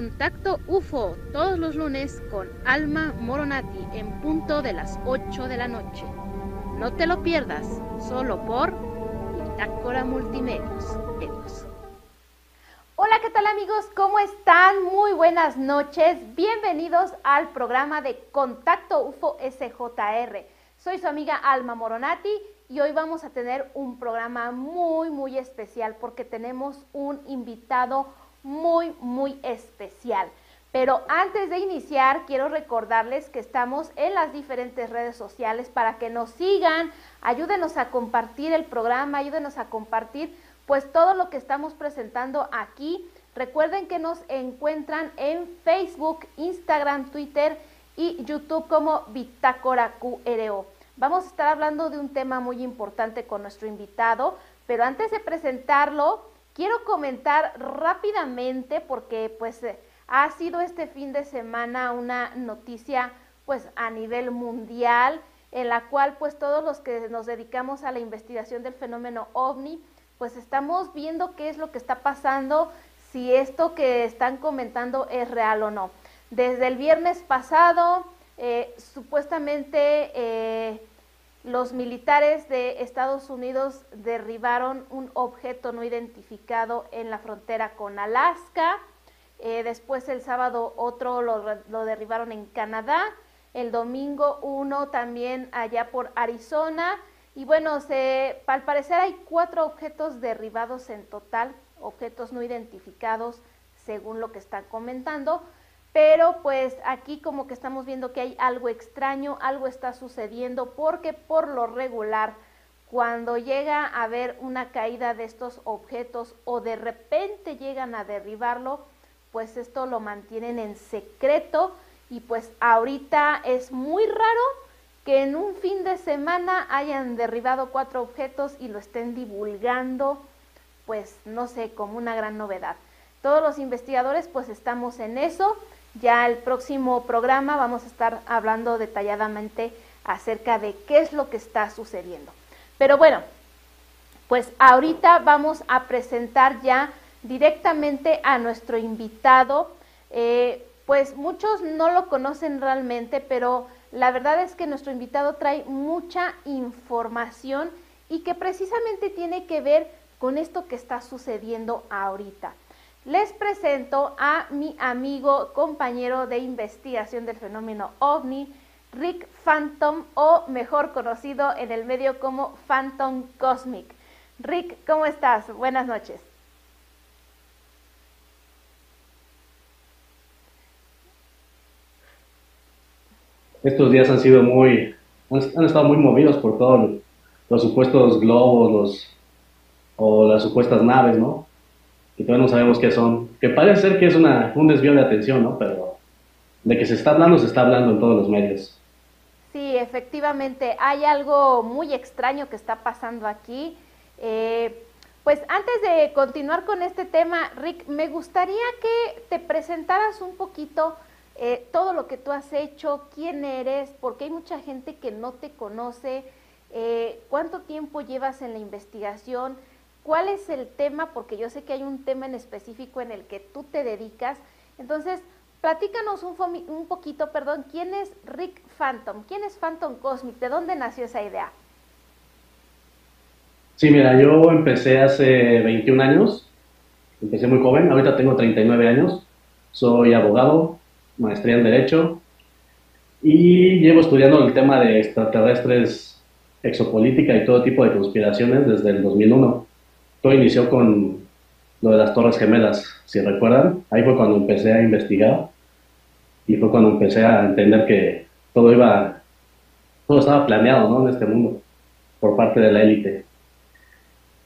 Contacto UFO todos los lunes con Alma Moronati en punto de las 8 de la noche. No te lo pierdas, solo por Bitácora Multimedios. Medios. Hola, ¿qué tal amigos? ¿Cómo están? Muy buenas noches. Bienvenidos al programa de Contacto UFO SJR. Soy su amiga Alma Moronati y hoy vamos a tener un programa muy, muy especial porque tenemos un invitado muy, muy especial. Pero antes de iniciar, quiero recordarles que estamos en las diferentes redes sociales para que nos sigan, ayúdenos a compartir el programa, ayúdenos a compartir pues todo lo que estamos presentando aquí. Recuerden que nos encuentran en Facebook, Instagram, Twitter y YouTube como Bitácora QRO. Vamos a estar hablando de un tema muy importante con nuestro invitado, pero antes de presentarlo, Quiero comentar rápidamente porque pues eh, ha sido este fin de semana una noticia pues a nivel mundial en la cual pues todos los que nos dedicamos a la investigación del fenómeno ovni pues estamos viendo qué es lo que está pasando, si esto que están comentando es real o no. Desde el viernes pasado, eh, supuestamente eh, los militares de Estados Unidos derribaron un objeto no identificado en la frontera con Alaska. Eh, después el sábado otro lo, derribaron en Canadá. El domingo uno también allá por Arizona. Y bueno, se, al parecer hay cuatro objetos derribados en total, objetos no identificados según lo que están comentando pero pues aquí como que estamos viendo que hay algo extraño, algo está sucediendo, porque por lo regular, cuando llega a haber una caída de estos objetos o de repente llegan a derribarlo, pues esto lo mantienen en secreto y pues ahorita es muy raro que en un fin de semana hayan derribado cuatro objetos y lo estén divulgando, pues no sé, como una gran novedad. Todos los investigadores pues estamos en eso ya el próximo programa vamos a estar hablando detalladamente acerca de qué es lo que está sucediendo. Pero bueno, pues ahorita vamos a presentar ya directamente a nuestro invitado. Eh, pues muchos no lo conocen realmente, pero la verdad es que nuestro invitado trae mucha información y que precisamente tiene que ver con esto que está sucediendo ahorita les presento a mi amigo, compañero de investigación del fenómeno ovni, Rick Phantom, o mejor conocido en el medio como Phantom Cosmic. Rick, ¿cómo estás? Buenas noches. Estos días han sido muy, han estado muy movidos por todos los supuestos globos, los, o las supuestas naves, ¿no? Y todavía no sabemos qué son. Que parece ser que es una, un desvío de atención, ¿no? Pero de que se está hablando, se está hablando en todos los medios. Sí, efectivamente, hay algo muy extraño que está pasando aquí. Eh, pues antes de continuar con este tema, Rick, me gustaría que te presentaras un poquito eh, todo lo que tú has hecho, quién eres, porque hay mucha gente que no te conoce, eh, cuánto tiempo llevas en la investigación, cuál es el tema, porque yo sé que hay un tema en específico en el que tú te dedicas. Entonces, platícanos un, un poquito, perdón, ¿quién es Rick Phantom? ¿Quién es Phantom Cosmic? ¿De dónde nació esa idea? Sí, mira, yo empecé hace 21 años, empecé muy joven, ahorita tengo 39 años, soy abogado, maestría en Derecho y llevo estudiando el tema de extraterrestres, exopolítica y todo tipo de conspiraciones desde el 2001 todo inició con lo de las Torres Gemelas, si recuerdan. Ahí fue cuando empecé a investigar y fue cuando empecé a entender que todo iba, todo estaba planeado, ¿no? En este mundo por parte de la élite.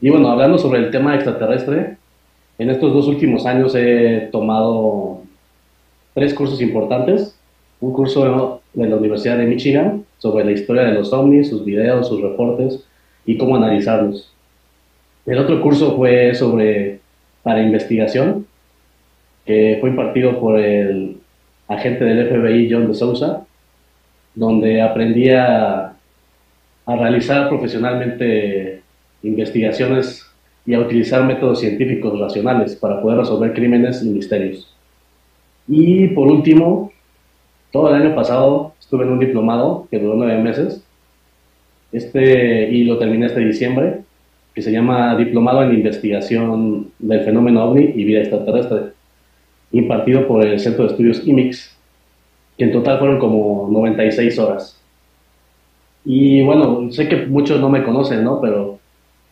Y bueno, hablando sobre el tema extraterrestre, en estos dos últimos años he tomado tres cursos importantes. Un curso de la Universidad de Michigan sobre la historia de los ovnis, sus videos, sus reportes y cómo analizarlos. El otro curso fue sobre para investigación, que fue impartido por el agente del FBI John de Sousa, donde aprendí a, realizar profesionalmente investigaciones y a utilizar métodos científicos racionales para poder resolver crímenes y misterios. Y por último, todo el año pasado estuve en un diplomado que duró nueve meses este, y lo terminé este diciembre, que se llama Diplomado en Investigación del Fenómeno OVNI y Vida Extraterrestre, impartido por el Centro de Estudios IMIX, que en total fueron como 96 horas. Y bueno, sé que muchos no me conocen, ¿no? Pero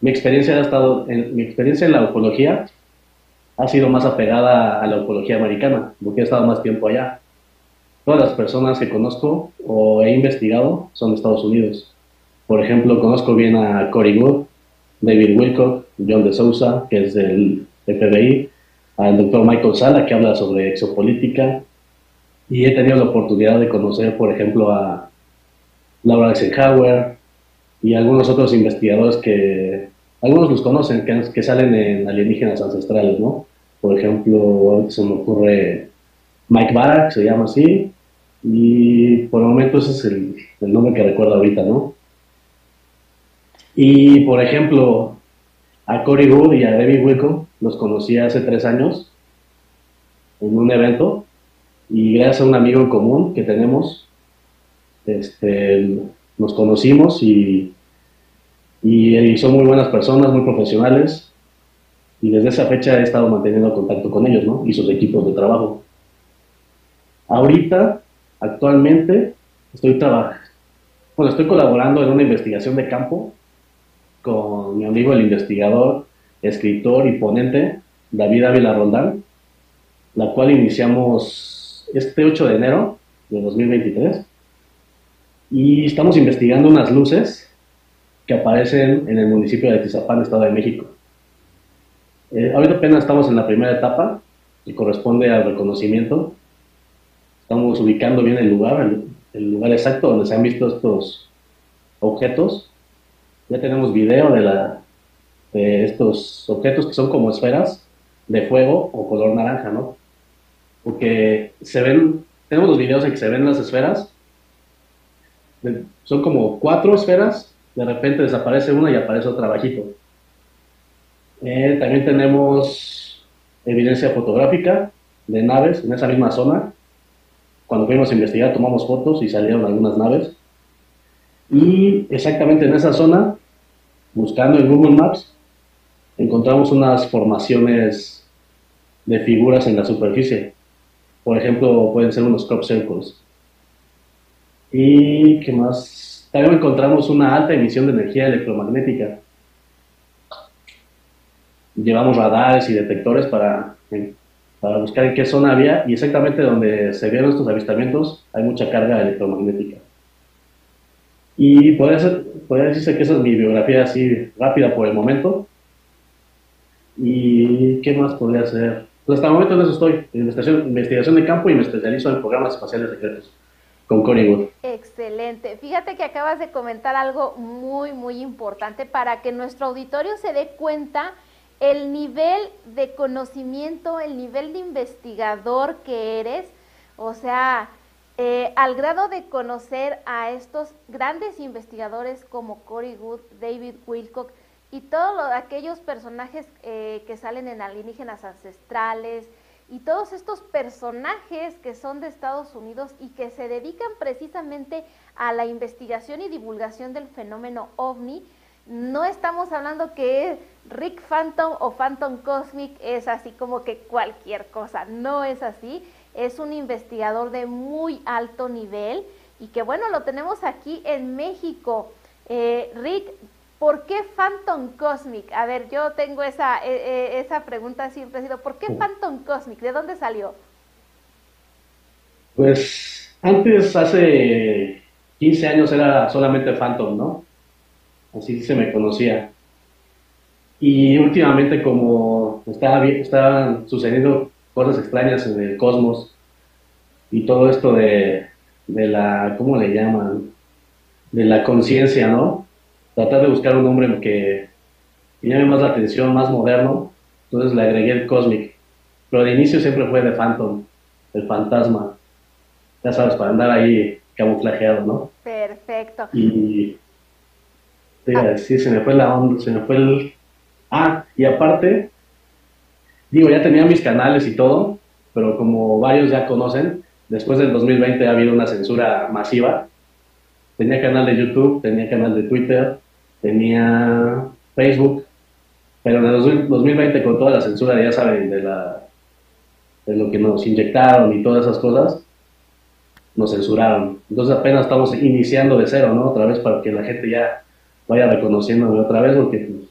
mi experiencia ha estado, en, mi experiencia en la ufología ha sido más apegada a la ufología americana, porque he estado más tiempo allá. Todas las personas que conozco o he investigado son de Estados Unidos. Por ejemplo, conozco bien a Cory Wood, David Wilcock, John de Sousa, que es del FBI, al doctor Michael Sala, que habla sobre exopolítica, y he tenido la oportunidad de conocer, por ejemplo, a Laura Eisenhower y algunos otros investigadores que algunos los conocen, que, salen en alienígenas ancestrales, ¿no? Por ejemplo, se me ocurre Mike Barak, se llama así, y por el momento ese es el, el nombre que recuerdo ahorita, ¿no? Y, por ejemplo, a Cory Wood y a David Wilco los conocí hace tres años en un evento y gracias a un amigo en común que tenemos, este, nos conocimos y, y, son muy buenas personas, muy profesionales y desde esa fecha he estado manteniendo contacto con ellos ¿no? y sus equipos de trabajo. Ahorita, actualmente, estoy trabajando, bueno, estoy colaborando en una investigación de campo con mi amigo el investigador, escritor y ponente David Ávila Roldán, la cual iniciamos este 8 de enero de 2023 y estamos investigando unas luces que aparecen en el municipio de Tizapán, Estado de México. Eh, ahorita apenas estamos en la primera etapa, que corresponde al reconocimiento. Estamos ubicando bien el lugar, el lugar exacto donde se han visto estos objetos ya tenemos video de, la, de estos objetos que son como esferas de fuego o color naranja, ¿no? Porque se ven, tenemos los videos en que se ven las esferas, son como cuatro esferas, de repente desaparece una y aparece otra bajito. Eh, también tenemos evidencia fotográfica de naves en esa misma zona. Cuando fuimos a investigar tomamos fotos y salieron algunas naves. Y exactamente en esa zona, buscando en Google Maps, encontramos unas formaciones de figuras en la superficie. Por ejemplo, pueden ser unos crop circles. ¿Y qué más? También encontramos una alta emisión de energía electromagnética. Llevamos radares y detectores para, para buscar en qué zona había y exactamente donde se vieron estos avistamientos hay mucha carga electromagnética. Y podría, ser, decirse que esa es mi biografía así rápida por el momento. ¿Y qué más podría hacer? Pues hasta el momento en eso estoy, en investigación, investigación de campo y me especializo en programas espaciales secretos con Connie. Excelente. Fíjate que acabas de comentar algo muy, muy importante para que nuestro auditorio se dé cuenta el nivel de conocimiento, el nivel de investigador que eres. O sea, eh, al grado de conocer a estos grandes investigadores como Cory Wood, David Wilcock y todos aquellos personajes eh, que salen en alienígenas ancestrales y todos estos personajes que son de Estados Unidos y que se dedican precisamente a la investigación y divulgación del fenómeno ovni, no estamos hablando que Rick Phantom o Phantom Cosmic es así como que cualquier cosa, no es así es un investigador de muy alto nivel y que bueno, lo tenemos aquí en México. Eh, Rick, ¿por qué Phantom Cosmic? A ver, yo tengo esa, e, e, esa pregunta siempre sido, ¿por qué Phantom Cosmic? ¿De dónde salió? Pues antes, hace 15 años era solamente Phantom, ¿no? Así se me conocía. Y últimamente como estaba, estaban sucediendo cosas extrañas en el cosmos y todo esto de, de la, ¿cómo le llaman? De la conciencia, ¿no? Tratar de buscar un nombre que, llame más la atención, más moderno, entonces le agregué el Cosmic. Pero de inicio siempre fue de Phantom, el fantasma. Ya sabes, para andar ahí camuflajeado, ¿no? Perfecto. Y sí, se me fue la onda, se me fue el... Ah, y aparte, digo, ya tenía mis canales y todo, pero como varios ya conocen, después del 2020 ha habido una censura masiva. Tenía canal de YouTube, tenía canal de Twitter, tenía Facebook, pero en el 2020 con toda la censura, ya saben, de, la, de lo que nos inyectaron y todas esas cosas, nos censuraron. Entonces apenas estamos iniciando de cero, ¿no? Otra vez para que la gente ya vaya reconociéndome otra vez, porque pues,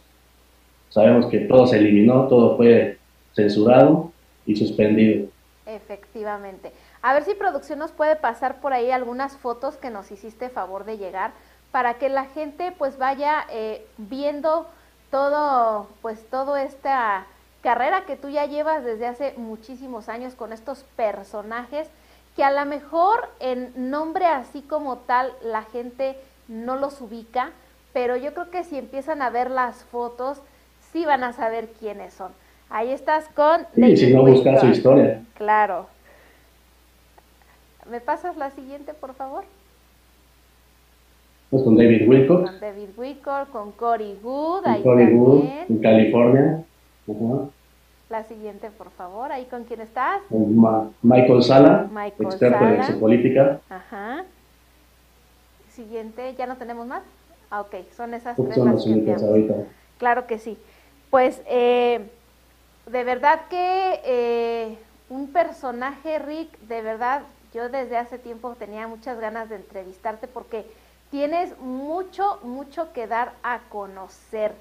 sabemos que todo se eliminó, todo fue censurado y suspendido. Efectivamente. A ver si producción nos puede pasar por ahí algunas fotos que nos hiciste favor de llegar para que la gente pues vaya eh, viendo todo pues toda esta carrera que tú ya llevas desde hace muchísimos años con estos personajes que a lo mejor en nombre así como tal la gente no los ubica, pero yo creo que si empiezan a ver las fotos sí van a saber quiénes son. Ahí estás con... Sí, si no buscas su historia. Claro. ¿Me pasas la siguiente, por favor? Pues con David Wilcock. Con David Wilcock, con Cory Good. Con Cory Good, en California. La siguiente, por favor. ¿Ahí con quién estás? Con Michael Sala, experto en exopolítica. Ajá. Siguiente, ¿ya no tenemos más? Ah, ok, son esas tres son las únicas ahorita. Claro que sí. Pues, eh, de verdad que eh, un personaje, Rick, de verdad, yo desde hace tiempo tenía muchas ganas de entrevistarte porque tienes mucho, mucho que dar a conocer.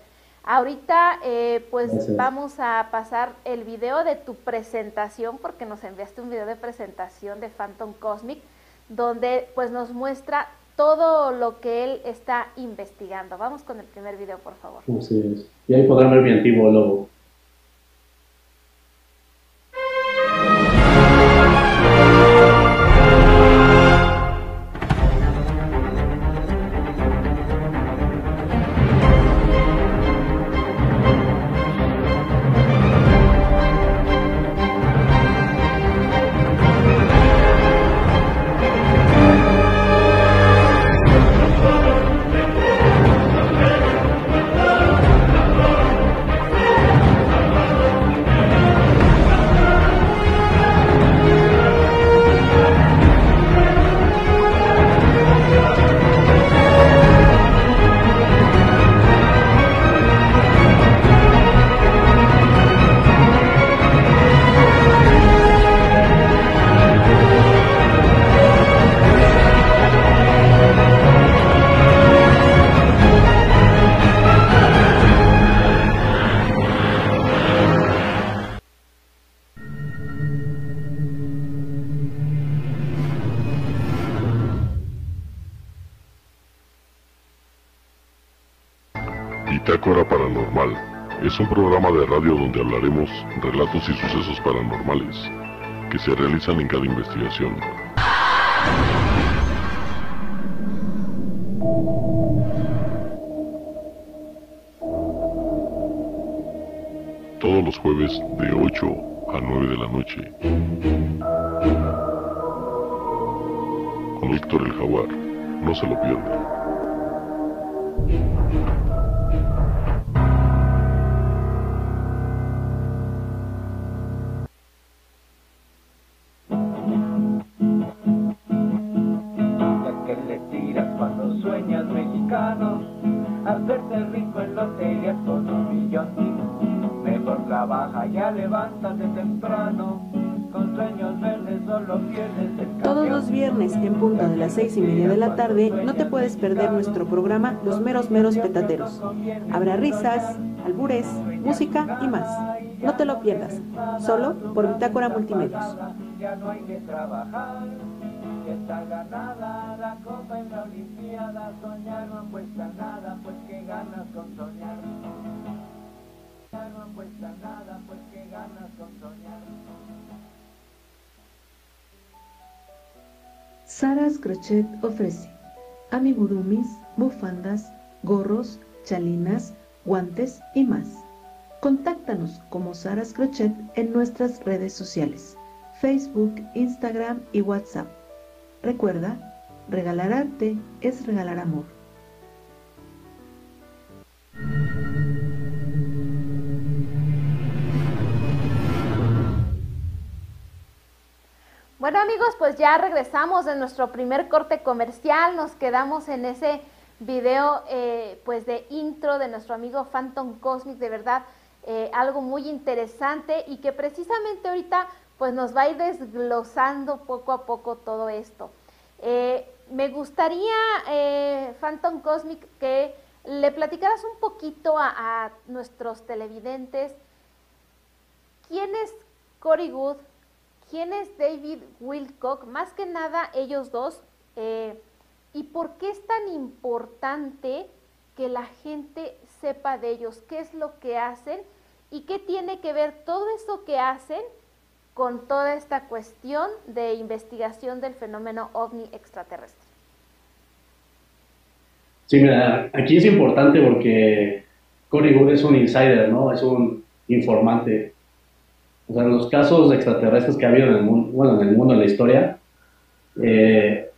Ahorita, eh, pues vamos a pasar el video de tu presentación, porque nos enviaste un video de presentación de Phantom Cosmic, donde pues nos muestra todo lo que él está investigando. Vamos con el primer video, por favor. Así es. Y ahí podrán ver mi antiguo logo. Donde hablaremos relatos y sucesos paranormales que se realizan en cada investigación. Todos los jueves de 8 a 9 de la noche. Con Víctor el Jaguar. No se lo pierdan. Todos los viernes, en punto de las seis y media de la tarde, no te puedes perder nuestro programa Los Meros Meros Petateros. Habrá risas, albures, música y más. No te lo pierdas, solo por Bitácora Multimedios. Está ganada la copa en la Olimpiada, soñar no cuesta nada, pues que ganas con soñar. No cuesta nada, pues que ganas con soñar. Saras Crochet ofrece amigurumis, bufandas, gorros, chalinas, guantes y más. Contáctanos como Saras Crochet en nuestras redes sociales, Facebook, Instagram y WhatsApp. Recuerda, regalar arte es regalar amor. Bueno amigos, pues ya regresamos de nuestro primer corte comercial, nos quedamos en ese video eh, pues de intro de nuestro amigo Phantom Cosmic, de verdad eh, algo muy interesante y que precisamente ahorita pues nos va a ir desglosando poco a poco todo esto. Eh, me gustaría, Phantom Cosmic, que le platicaras un poquito a, a nuestros televidentes quién es Cory Good, quién es David Wilcock, más que nada ellos dos, eh, y por qué es tan importante que la gente sepa de ellos, qué es lo que hacen y qué tiene que ver todo eso que hacen con toda esta cuestión de investigación del fenómeno ovni extraterrestre. Sí, mira, aquí es importante porque Cory Good es un insider, ¿no? Es un informante. O sea, en los casos extraterrestres que ha habido en el mundo, bueno, en el mundo, en la historia, eh,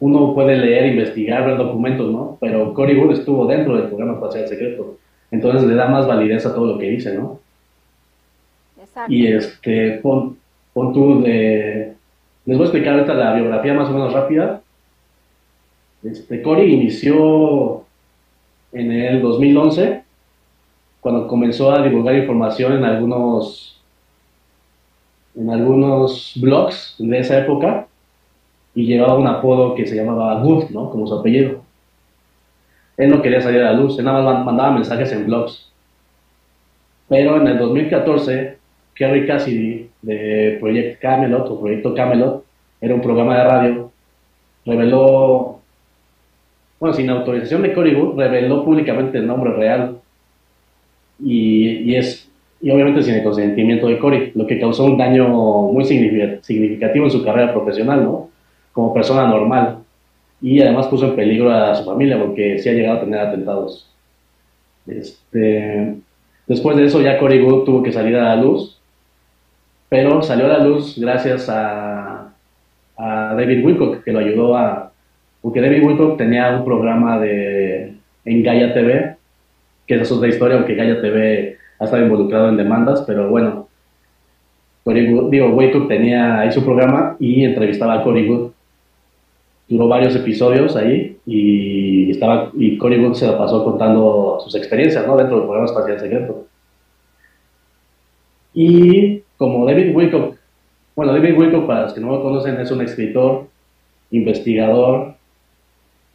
uno puede leer, investigar, ver documentos, ¿no? Pero Cory Wood estuvo dentro del programa espacial secreto. Entonces le da más validez a todo lo que dice, ¿no? Exacto. Y este, pon, pon tú de... Les voy a explicar ahorita la biografía más o menos rápida. Este, Cory inició en el 2011, cuando comenzó a divulgar información en algunos en algunos blogs de esa época y llevaba un apodo que se llamaba Good, ¿no? Como su apellido. Él no quería salir a la luz, él nada más mandaba mensajes en blogs. Pero en el 2014, Kerry Cassidy de Project Camelot o Proyecto Camelot, era un programa de radio, reveló, bueno, sin autorización de Cory Good, reveló públicamente el nombre real. Y, y es y obviamente sin el consentimiento de Cory, lo que causó un daño muy significativo en su carrera profesional, ¿no? Como persona normal. Y además puso en peligro a su familia porque sí ha llegado a tener atentados. Este, después de eso ya Cory Wood tuvo que salir a la luz, pero salió a la luz gracias a, David Wilcock, que lo ayudó a... Porque David Wilcock tenía un programa de, en Gaia TV, que es otra historia, aunque Gaia TV ha estado involucrado en demandas, pero bueno, Wake tenía ahí su programa y entrevistaba a Cory Good. Duró varios episodios ahí y estaba y Cory Good se lo pasó contando sus experiencias, ¿no? Dentro del programa espacial secreto. Y como David Wilcock, bueno, David Wilcock, para los que no lo conocen, es un escritor, investigador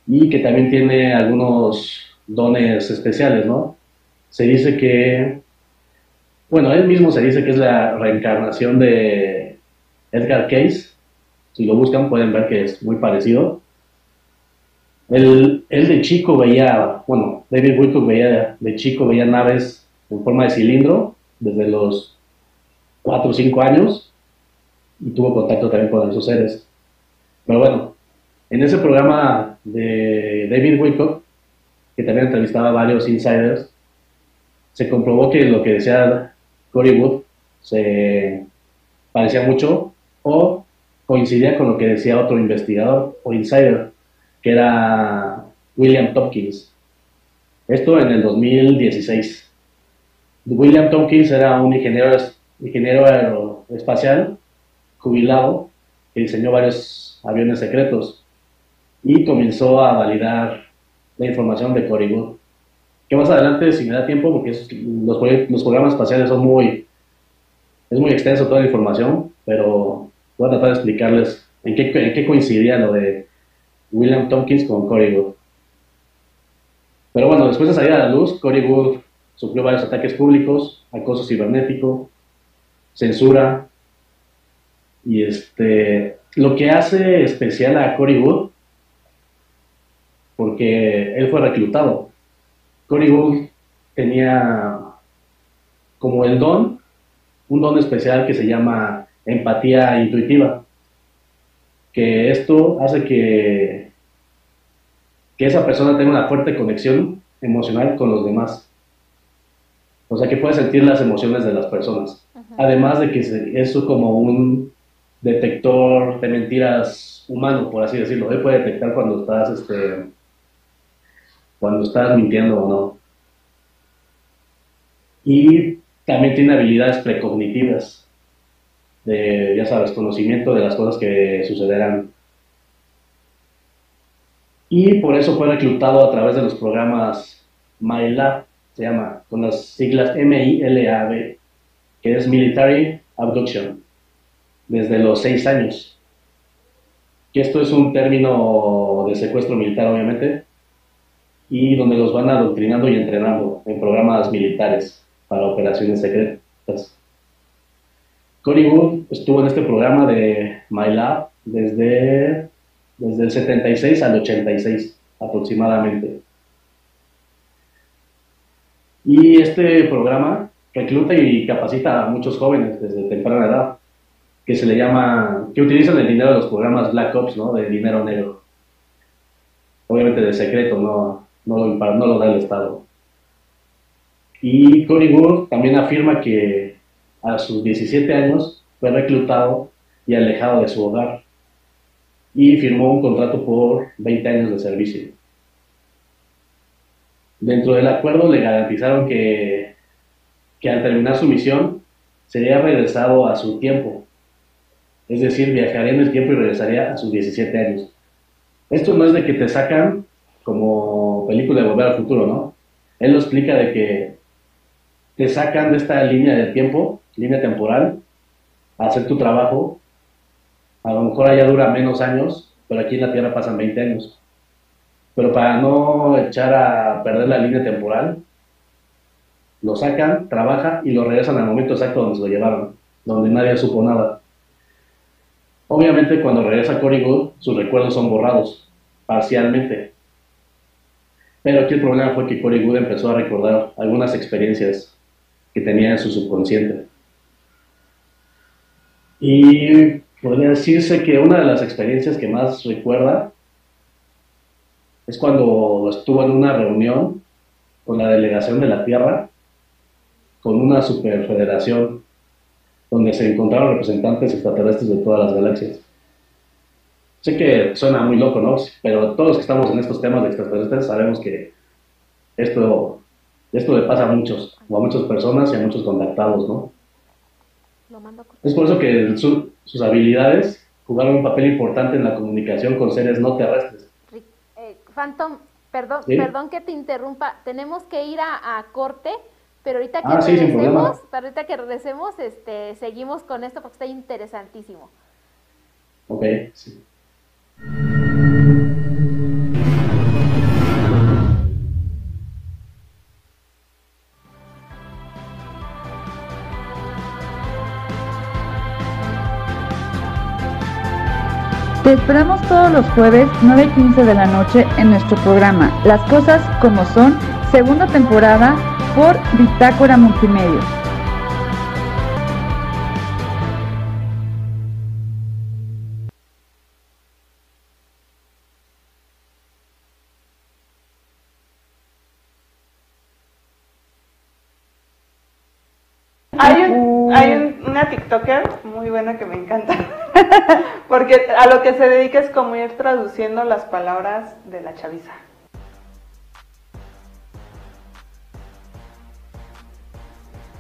y que también tiene algunos dones especiales, ¿no? Se dice que bueno, él mismo se dice que es la reencarnación de Edgar Case. Si lo buscan pueden ver que es muy parecido. Él, de chico veía, bueno, David Wilcock veía de chico veía naves en forma de cilindro desde los 4 o 5 años y tuvo contacto también con esos seres. Pero bueno, en ese programa de David Wilcock, que también entrevistaba a varios insiders, se comprobó que lo que decía Cory Wood se parecía mucho o coincidía con lo que decía otro investigador o insider, que era William Tompkins. Esto en el 2016. William Tompkins era un ingeniero, ingeniero aeroespacial jubilado que diseñó varios aviones secretos y comenzó a validar la información de Wood que más adelante, si me da tiempo, porque los, los, programas espaciales son muy, es muy extenso toda la información, pero voy a tratar de explicarles en qué, en qué coincidía lo de William Tompkins con Wood. Pero bueno, después de salir a la luz, Cory Wood sufrió varios ataques públicos, acoso cibernético, censura, y este, lo que hace especial a Cory Wood, porque él fue reclutado Cory Wood tenía como el don, un don especial que se llama empatía intuitiva, que esto hace que, que esa persona tenga una fuerte conexión emocional con los demás. O sea, que puede sentir las emociones de las personas. Además de que es como un detector de mentiras humano, por así decirlo. Él puede detectar cuando estás este, cuando estás mintiendo o no. Y también tiene habilidades precognitivas. de, ya sabes, conocimiento de las cosas que sucederán. Y por eso fue reclutado a través de los programas MILAB, se llama, con las siglas M-I-L-A-B, que es Military Abduction, desde los seis años. Que esto es un término de secuestro militar, obviamente, y donde los van adoctrinando y entrenando en programas militares para operaciones secretas. Cory Wood estuvo en este programa de MyLab desde, desde el 76 al 86 aproximadamente. Y este programa recluta y capacita a muchos jóvenes desde temprana edad, que se le llama, que utilizan el dinero de los programas Black Ops, ¿no? De dinero negro. Obviamente de secreto, no, no, lo, no lo da el Estado. Y Cory Wood también afirma que a sus 17 años fue reclutado y alejado de su hogar y firmó un contrato por 20 años de servicio. Dentro del acuerdo le garantizaron que, que al terminar su misión sería regresado a su tiempo, es decir, viajaría en el tiempo y regresaría a sus 17 años. Esto no es de que te sacan como película de Volver al Futuro, ¿no? Él lo explica de que te sacan de esta línea de tiempo, línea temporal, a hacer tu trabajo. A lo mejor allá dura menos años, pero aquí en la Tierra pasan 20 años. Pero para no echar a perder la línea temporal, lo sacan, trabaja y lo regresan al momento exacto donde se lo llevaron, donde nadie supo nada. Obviamente cuando regresa Cory Good, sus recuerdos son borrados, parcialmente. Pero aquí el problema fue que Cory Good empezó a recordar algunas experiencias que tenía en su subconsciente. Y podría decirse que una de las experiencias que más recuerda es cuando estuvo en una reunión con la delegación de la Tierra, con una superfederación, donde se encontraron representantes extraterrestres de todas las galaxias. Sé que suena muy loco, ¿no? Pero todos los que estamos en estos temas de extraterrestres sabemos que esto, esto le pasa a muchos, o a muchas personas y a muchos contactados, ¿no? Es por eso que sus habilidades jugaron un papel importante en la comunicación con seres no terrestres. Phantom, perdón, perdón que te interrumpa, tenemos que ir a, corte, pero ahorita que ah, regresemos, ahorita que regresemos, este, seguimos con esto porque está interesantísimo. Ok, sí. Te esperamos todos los jueves 9.15 de la noche en nuestro programa Las Cosas como Son, segunda temporada por Bitácora Multimedia. Hay, hay una TikToker muy buena que me encanta. Porque a lo que se dedica es como ir traduciendo las palabras de la chaviza.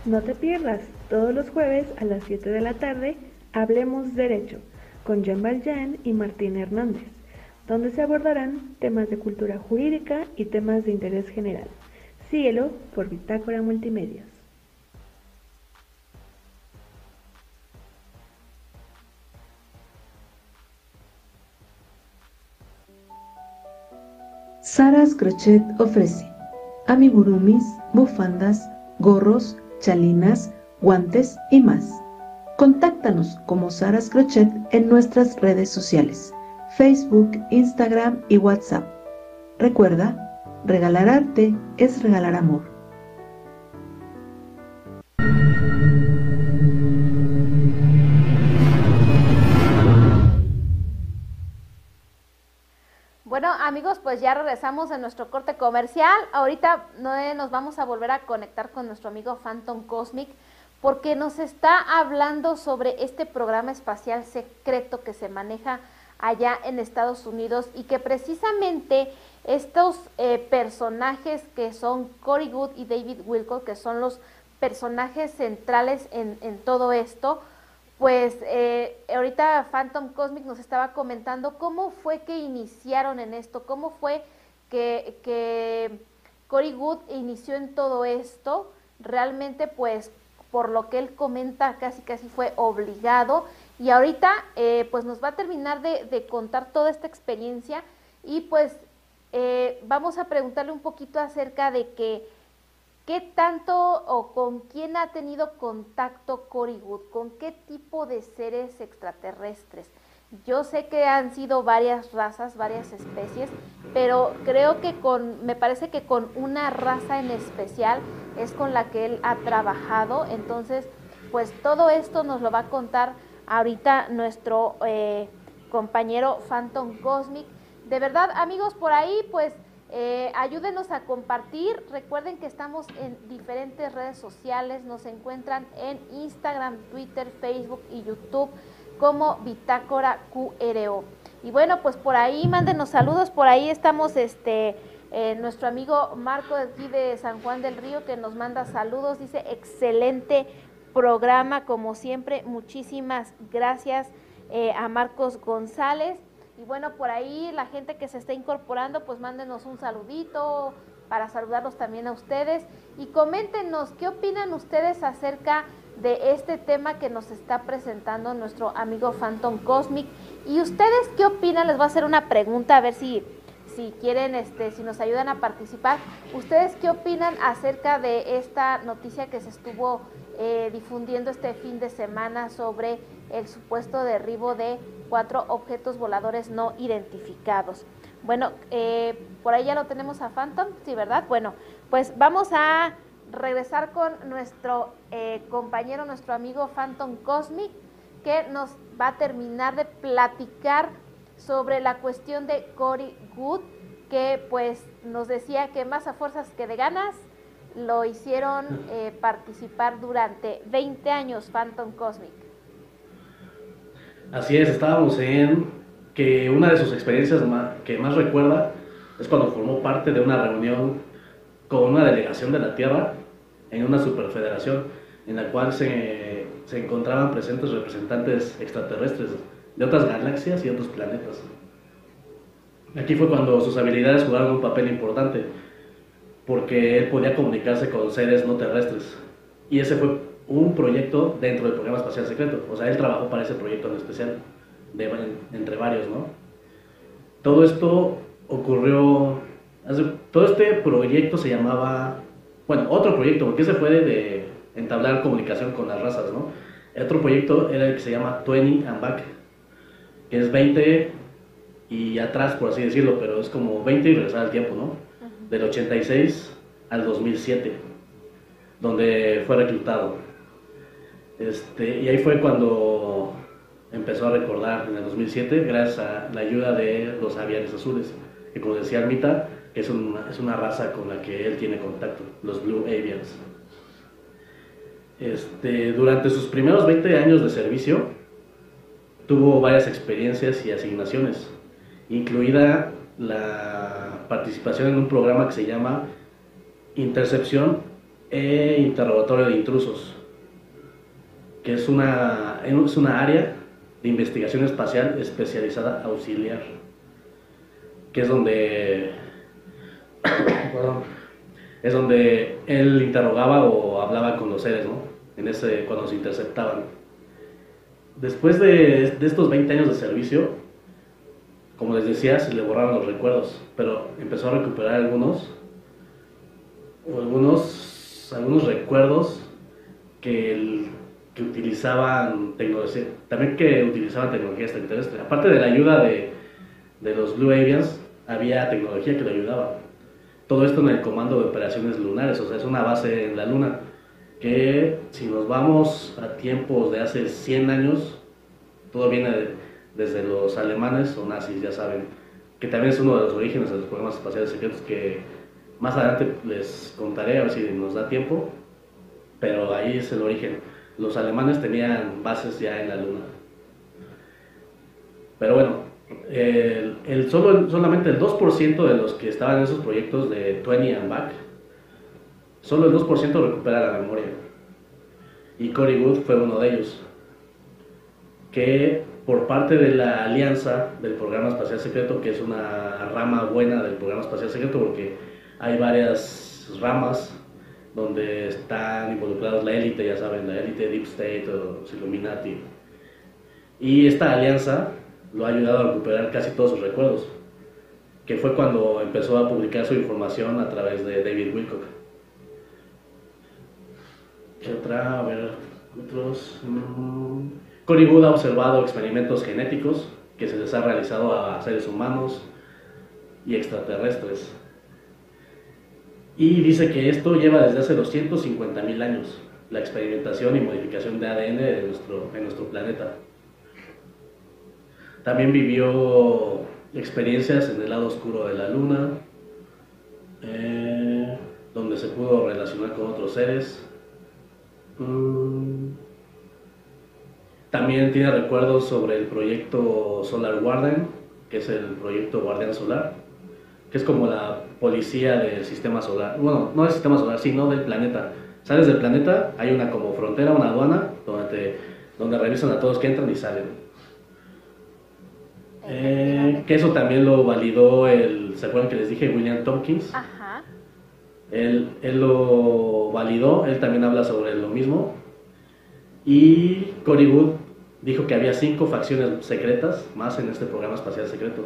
No te pierdas, todos los jueves a las 7 de la tarde, Hablemos Derecho, con Jean Valjean y Martín Hernández, donde se abordarán temas de cultura jurídica y temas de interés general. Síguelo por Bitácora Multimedios. Saras Crochet ofrece amigurumis, bufandas, gorros, chalinas, guantes y más. Contáctanos como Saras Crochet en nuestras redes sociales, Facebook, Instagram y WhatsApp. Recuerda, regalar arte es regalar amor. Amigos, pues ya regresamos en nuestro corte comercial. Ahorita nos vamos a volver a conectar con nuestro amigo Phantom Cosmic porque nos está hablando sobre este programa espacial secreto que se maneja allá en Estados Unidos y que precisamente estos eh, personajes que son Cory Good y David Wilcock, que son los personajes centrales en, en todo esto, pues eh, ahorita Phantom Cosmic nos estaba comentando cómo fue que iniciaron en esto, cómo fue que, que Cory Wood inició en todo esto. Realmente, pues, por lo que él comenta, casi casi fue obligado. Y ahorita, eh, pues, nos va a terminar de, de, contar toda esta experiencia y pues eh, vamos a preguntarle un poquito acerca de que ¿Qué tanto o con quién ha tenido contacto Cory Wood? ¿Con qué tipo de seres extraterrestres? Yo sé que han sido varias razas, varias especies, pero creo que con, me parece que con una raza en especial es con la que él ha trabajado. Entonces, pues todo esto nos lo va a contar ahorita nuestro eh, compañero Phantom Cosmic. De verdad, amigos, por ahí, pues eh, ayúdenos a compartir. Recuerden que estamos en diferentes redes sociales. Nos encuentran en Instagram, Twitter, Facebook y YouTube como Bitácora QRO. Y bueno, pues por ahí mándenos saludos. Por ahí estamos este eh, nuestro amigo Marco de aquí de San Juan del Río que nos manda saludos. Dice excelente programa como siempre. Muchísimas gracias eh, a Marcos González. Y bueno, por ahí la gente que se está incorporando, pues mándenos un saludito para saludarlos también a ustedes y coméntenos qué opinan ustedes acerca de este tema que nos está presentando nuestro amigo Phantom Cosmic. Y ustedes qué opinan, les voy a hacer una pregunta a ver si si quieren, este, si nos ayudan a participar. ¿Ustedes qué opinan acerca de esta noticia que se estuvo eh, difundiendo este fin de semana sobre el supuesto derribo de cuatro objetos voladores no identificados. Bueno, eh, por ahí ya lo tenemos a Phantom, sí, ¿verdad? Bueno, pues vamos a regresar con nuestro eh, compañero, nuestro amigo Phantom Cosmic, que nos va a terminar de platicar sobre la cuestión de Cory Good, que pues nos decía que más a fuerzas que de ganas lo hicieron eh, participar durante 20 años Phantom Cosmic. Así es, estábamos en que una de sus experiencias que más recuerda es cuando formó parte de una reunión con una delegación de la Tierra en una superfederación en la cual se, se encontraban presentes representantes extraterrestres de otras galaxias y otros planetas. Aquí fue cuando sus habilidades jugaron un papel importante, porque él podía comunicarse con seres no terrestres. Y ese fue un proyecto dentro del programa espacial secreto. O sea, él trabajó para ese proyecto en especial, de, entre varios, ¿no? Todo esto ocurrió, todo este proyecto se llamaba, bueno, otro proyecto, porque ese fue de, entablar comunicación con las razas, ¿no? otro proyecto era el que se llama 20 and Back, que es 20 y atrás, por así decirlo, pero es como 20 y regresar al tiempo, ¿no? Del 86 al 2007, donde fue reclutado. Este, y ahí fue cuando empezó a recordar en el 2007, gracias a la ayuda de los aviares azules, que como decía Armita, es una, es una raza con la que él tiene contacto, los Blue Avians. Este, durante sus primeros 20 años de servicio, tuvo varias experiencias y asignaciones, incluida la participación en un programa que se llama Intercepción e Interrogatorio de Intrusos, que es una, es una área de investigación espacial especializada auxiliar, que es donde, es donde él interrogaba o hablaba con los seres, ¿no? En ese, cuando se interceptaban. Después de, de estos 20 años de servicio, como les decía, se le borraron los recuerdos, pero empezó a recuperar algunos, algunos, algunos recuerdos que el, que utilizaban tecnología, también que utilizaban tecnología extraterrestre. Aparte de la ayuda de, de los Blue Avians, había tecnología que le ayudaba. Todo esto en el comando de operaciones lunares, o sea, es una base en la luna que si nos vamos a tiempos de hace 100 años, todo viene desde los alemanes o nazis, ya saben, que también es uno de los orígenes de los programas espaciales secretos que más adelante les contaré a ver si nos da tiempo, pero ahí es el origen los alemanes tenían bases ya en la Luna. Pero bueno, el, solo, solamente el 2% de los que estaban en esos proyectos de 20 and Back, solo el 2% recupera la memoria. Y Cory Wood fue uno de ellos. que por parte de la alianza del programa espacial secreto, que es una rama buena del programa espacial secreto, porque hay varias ramas donde están involucrados la élite, ya saben, la élite Deep State o los Illuminati. Y esta alianza lo ha ayudado a recuperar casi todos sus recuerdos, que fue cuando empezó a publicar su información a través de David Wilcock. ¿Qué otra? A ver, otros. Mm, Cory ha observado experimentos genéticos que se les ha realizado a seres humanos y extraterrestres. Y dice que esto lleva desde hace 250.000 años, la experimentación y modificación de ADN de nuestro, en nuestro planeta. También vivió experiencias en el lado oscuro de la luna, eh, donde se pudo relacionar con otros seres. Mm. También tiene recuerdos sobre el proyecto Solar Guardian, que es el proyecto Guardián Solar, que es como la policía del sistema solar. Bueno, no del sistema solar, sino del planeta. Sales del planeta, hay una como frontera, una aduana, donde, te, donde revisan a todos que entran y salen. Eh, que eso también lo validó el, ¿se acuerdan que les dije William Tompkins? Ajá. Él, él lo validó, él también habla sobre lo mismo. Y Cory Wood dijo que había cinco facciones secretas más en este programa espacial secreto.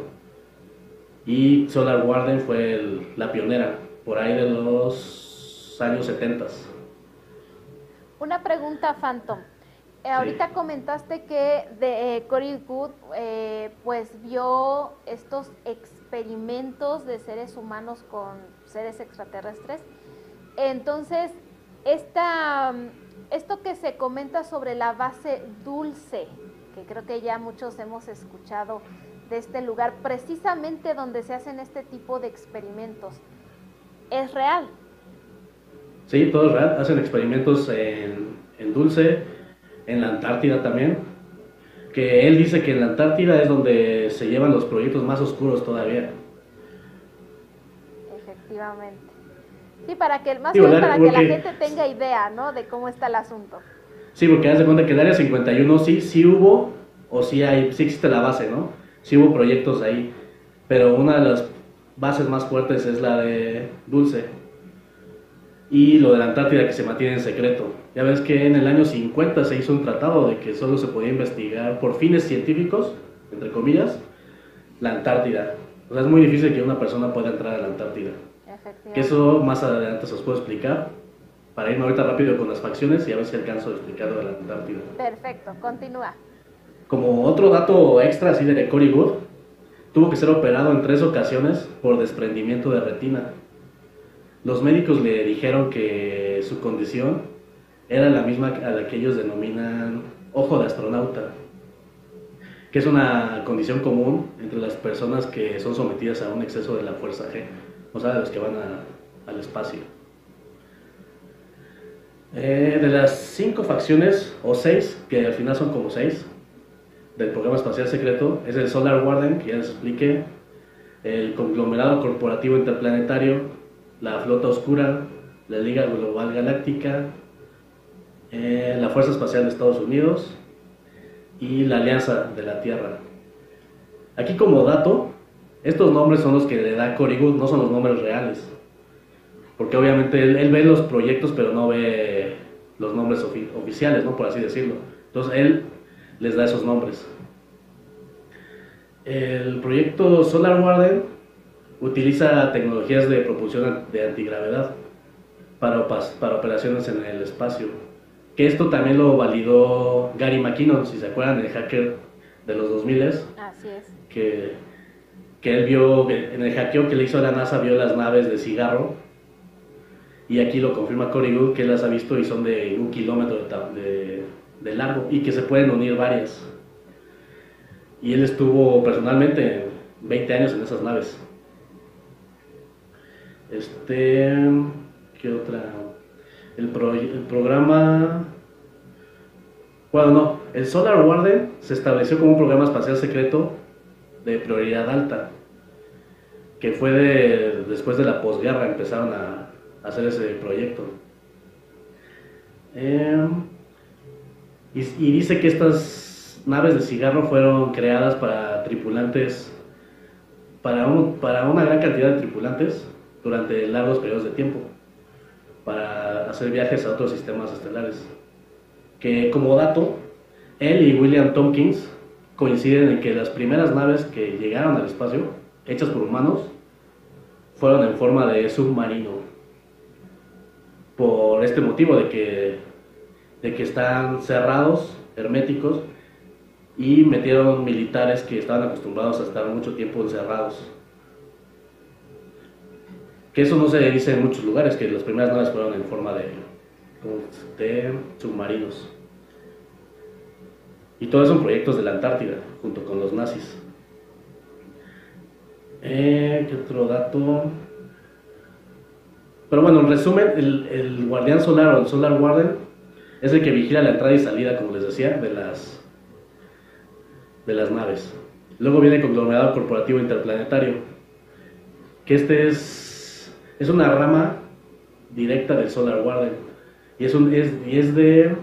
Y Solar Guardian fue el- la pionera, por ahí de los años 70. Una pregunta, Phantom. Eh, ahorita comentaste que de eh, Cory Good eh, pues vio estos experimentos de seres humanos con seres extraterrestres. Entonces, esta, esto que se comenta sobre la base dulce, que creo que ya muchos hemos escuchado de este lugar, precisamente donde se hacen este tipo de experimentos, ¿es real? Sí, todo es real. Hacen experimentos en, en Dulce, en la Antártida también. Que él dice que en la Antártida es donde se llevan los proyectos más oscuros todavía. Efectivamente. Sí, para que más bien para que la gente tenga idea, ¿no? De cómo está el asunto. Sí, porque haz de cuenta que el área 51 sí, sí hubo, o sí hay, sí existe la base, ¿no? Sí hubo proyectos ahí, pero una de las bases más fuertes es la de Dulce. Y lo de la Antártida que se mantiene en secreto. Ya ves que en el año 50 se hizo un tratado de que solo se podía investigar por fines científicos, entre comillas, la Antártida. O sea, es muy difícil que una persona pueda entrar a la Antártida. Que eso más adelante se os puedo explicar. Para irme ahorita rápido con las facciones y a ver si alcanzo a explicar lo de la Antártida. Perfecto, continúa. Como otro dato extra así de Cory Wood, tuvo que ser operado en tres ocasiones por desprendimiento de retina. Los médicos le dijeron que su condición era la misma a la que ellos denominan ojo de astronauta, que es una condición común entre las personas que son sometidas a un exceso de la fuerza G, o sea, de los que van al espacio. Eh, de las cinco facciones, o seis, que al final son como seis, del programa espacial secreto, es el Solar Guardian, que ya les expliqué, el conglomerado corporativo interplanetario, la flota oscura, la Liga Global Galáctica, eh, la Fuerza Espacial de Estados Unidos y la Alianza de la Tierra. Aquí como dato, estos nombres son los que le da Cory no son los nombres reales. Porque obviamente él, él ve los proyectos, pero no ve los nombres ofi- oficiales, ¿no? Por así decirlo. Entonces él les da esos nombres. El proyecto Solar Guardian utiliza tecnologías de propulsión de antigravedad para, para operaciones en el espacio. Que esto también lo validó Gary McKinnon, si se acuerdan, el hacker de los 2000 Así es. que, que él vio, en el hackeo que le hizo a la NASA, vio las naves de cigarro. Y aquí lo confirma Cory Wood, que él las ha visto y son de un kilómetro de, de- largo y que se pueden unir varias. Y él estuvo personalmente 20 años en esas naves. Este. ¿Qué otra? El, pro- el programa. Bueno, no. El Solar Guardian se estableció como un programa espacial secreto de prioridad alta. Que fue de, después de la posguerra empezaron a, a hacer ese proyecto. Em, y, dice que estas naves de cigarro fueron creadas para tripulantes, para, para una gran cantidad de tripulantes durante largos periodos de tiempo, para hacer viajes a otros sistemas estelares. Que como dato, él y William Tompkins coinciden en que las primeras naves que llegaron al espacio, hechas por humanos, fueron en forma de submarino. Por este motivo de que, de que están cerrados, herméticos, y metieron militares que estaban acostumbrados a estar mucho tiempo encerrados. Que eso no se dice en muchos lugares, que las primeras naves fueron en forma de, submarinos. Y todo eso en proyectos de la Antártida, junto con los nazis. Eh, ¿Qué otro dato? Pero bueno, en resumen, el, el guardián solar o el Solar Warden es el que vigila la entrada y salida, como les decía, de las, de las naves. Luego viene el conglomerado corporativo interplanetario, que este es, es una rama directa del Solar Warden. Y es, un, es, y es de...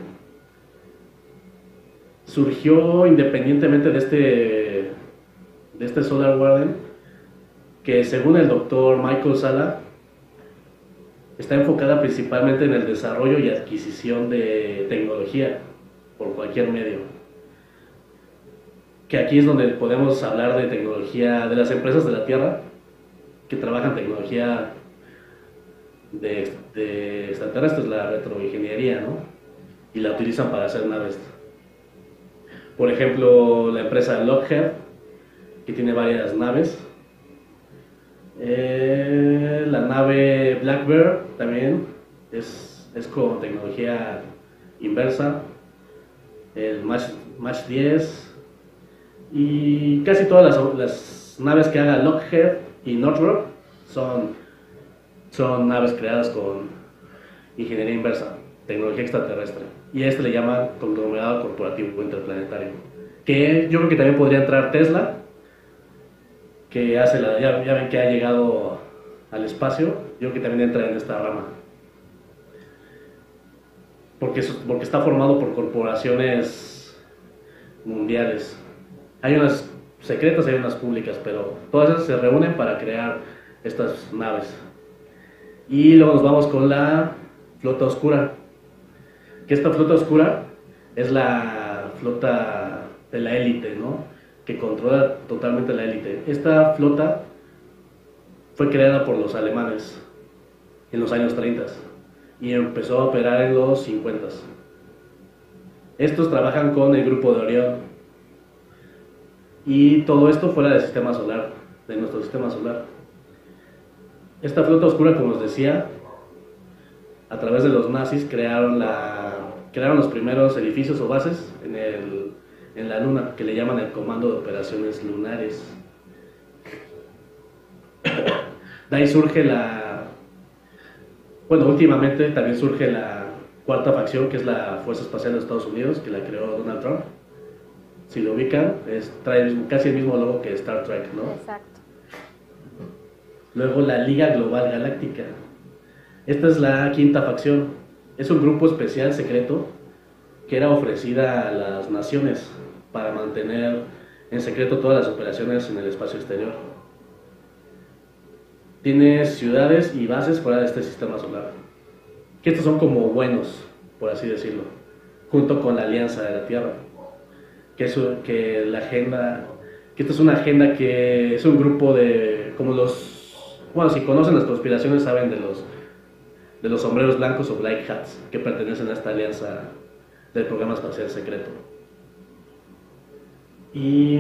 Surgió independientemente de este, de este Solar Warden, que según el doctor Michael Sala, está enfocada principalmente en el desarrollo y adquisición de tecnología por cualquier medio. Que aquí es donde podemos hablar de tecnología de las empresas de la Tierra que trabajan tecnología de, de extraterrestres, la retroingeniería, ¿no? Y la utilizan para hacer naves. Por ejemplo, la empresa Lockheed, que tiene varias naves, eh, la nave Blackbird también es, es con tecnología inversa. El Mach 10 y casi todas las, naves que haga Lockheed y Northrop son, son naves creadas con ingeniería inversa, tecnología extraterrestre. Y a este le llaman conglomerado corporativo interplanetario. Que yo creo que también podría entrar Tesla, que hace la, ya, ya ven que ha llegado al espacio, yo que también entra en esta rama. Porque, porque está formado por corporaciones mundiales. Hay unas secretas, hay unas públicas, pero todas esas se reúnen para crear estas naves. Y luego nos vamos con la flota oscura. Que esta flota oscura es la flota de la élite, ¿no? Que controla totalmente la élite. Esta flota fue creada por los alemanes en los años 30 y empezó a operar en los 50. Estos trabajan con el grupo de Orión y todo esto fuera del sistema solar, de nuestro sistema solar. Esta flota oscura, como os decía, a través de los nazis crearon, la, crearon los primeros edificios o bases en, el, en la Luna, que le llaman el Comando de Operaciones Lunares. De ahí surge la... Bueno, últimamente también surge la cuarta facción, que es la Fuerza Espacial de Estados Unidos, que la creó Donald Trump. Si lo ubican, es, trae el mismo- casi el mismo logo que Star Trek, ¿no? Exacto. Luego la Liga Global Galáctica. Esta es la quinta facción. Es un grupo especial secreto que era ofrecida a las naciones para mantener en secreto todas las operaciones en el espacio exterior. Tiene ciudades y bases fuera de este sistema solar. Que estos son como buenos, por así decirlo, junto con la Alianza de la Tierra. Que, es, que la agenda, que esta es una agenda que es un grupo de, como los, bueno, si conocen las conspiraciones saben de los, de los sombreros blancos o black hats que pertenecen a esta alianza del programa espacial secreto. Y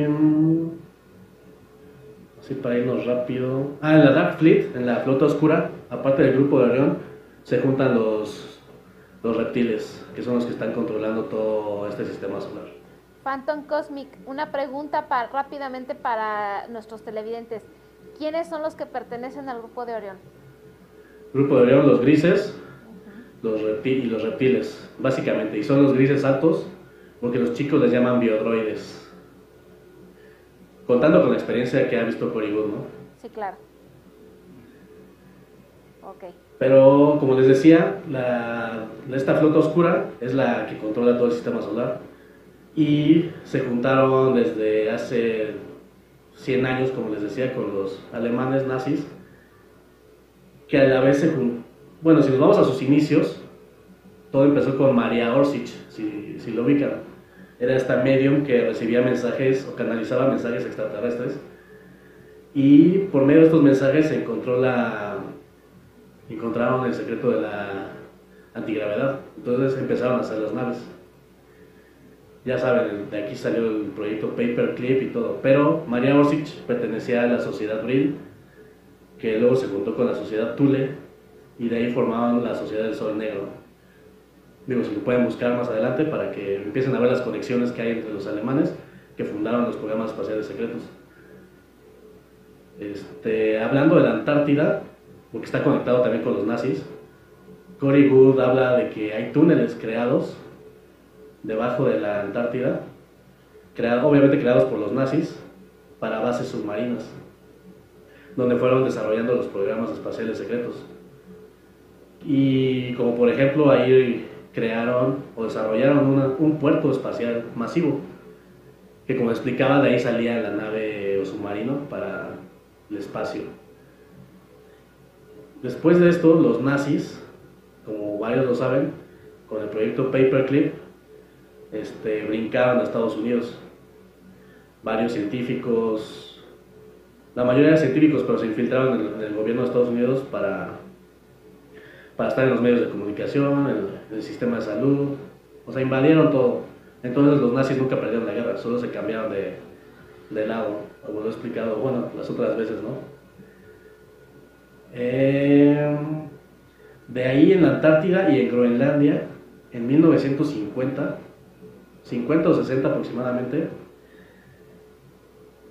así para irnos rápido. Ah, en la Dark Fleet, en la flota oscura, aparte del grupo de Orión, se juntan los, los reptiles, que son los que están controlando todo este sistema solar. Phantom Cosmic, una pregunta pa- rápidamente para nuestros televidentes. ¿Quiénes son los que pertenecen al grupo de Orión? Grupo de Orión, los grises los y los reptiles, básicamente. Y son los grises altos, porque los chicos les llaman biodroides. Contando con la experiencia que ha visto Cory Good, ¿no? Sí, claro. Ok. Pero como les decía, la, esta flota oscura es la que controla todo el sistema solar y se juntaron desde hace 100 años, como les decía, con los alemanes nazis, que a la vez se juntaron. Bueno, si nos vamos a sus inicios, todo empezó con María Orsich, si, si lo ubican. Era esta medium que recibía mensajes o canalizaba mensajes extraterrestres. Y por medio de estos mensajes se encontró la, encontraron el secreto de la antigravedad. Entonces empezaron a hacer las naves ya saben, de aquí salió el proyecto Paperclip y todo. Pero María Orsich pertenecía a la sociedad Brill, que luego se juntó con la sociedad Tule, y de ahí formaban la sociedad del Sol Negro. Digo, si lo pueden buscar más adelante para que empiecen a ver las conexiones que hay entre los alemanes que fundaron los programas espaciales secretos. Este, hablando de la Antártida, porque está conectado también con los nazis, Cory Good habla de que hay túneles creados debajo de la Antártida, obviamente creados por los nazis, para bases submarinas, donde fueron desarrollando los programas espaciales secretos. Y como por ejemplo ahí crearon o desarrollaron un puerto espacial masivo, que como explicaba de ahí salía la nave o submarino para el espacio. Después de esto, los nazis, como varios lo saben, con el proyecto Paperclip, este, brincaban a Estados Unidos. Varios científicos, la mayoría eran científicos, pero se infiltraban en el, gobierno de Estados Unidos para, para estar en los medios de comunicación, en el sistema de salud. O sea, invadieron todo. Entonces los nazis nunca perdieron la guerra, solo se cambiaron de, de lado, como lo he explicado, bueno, las otras veces, ¿no? Eh, de ahí en la Antártida y en Groenlandia, en 1950, 50 o 60 aproximadamente,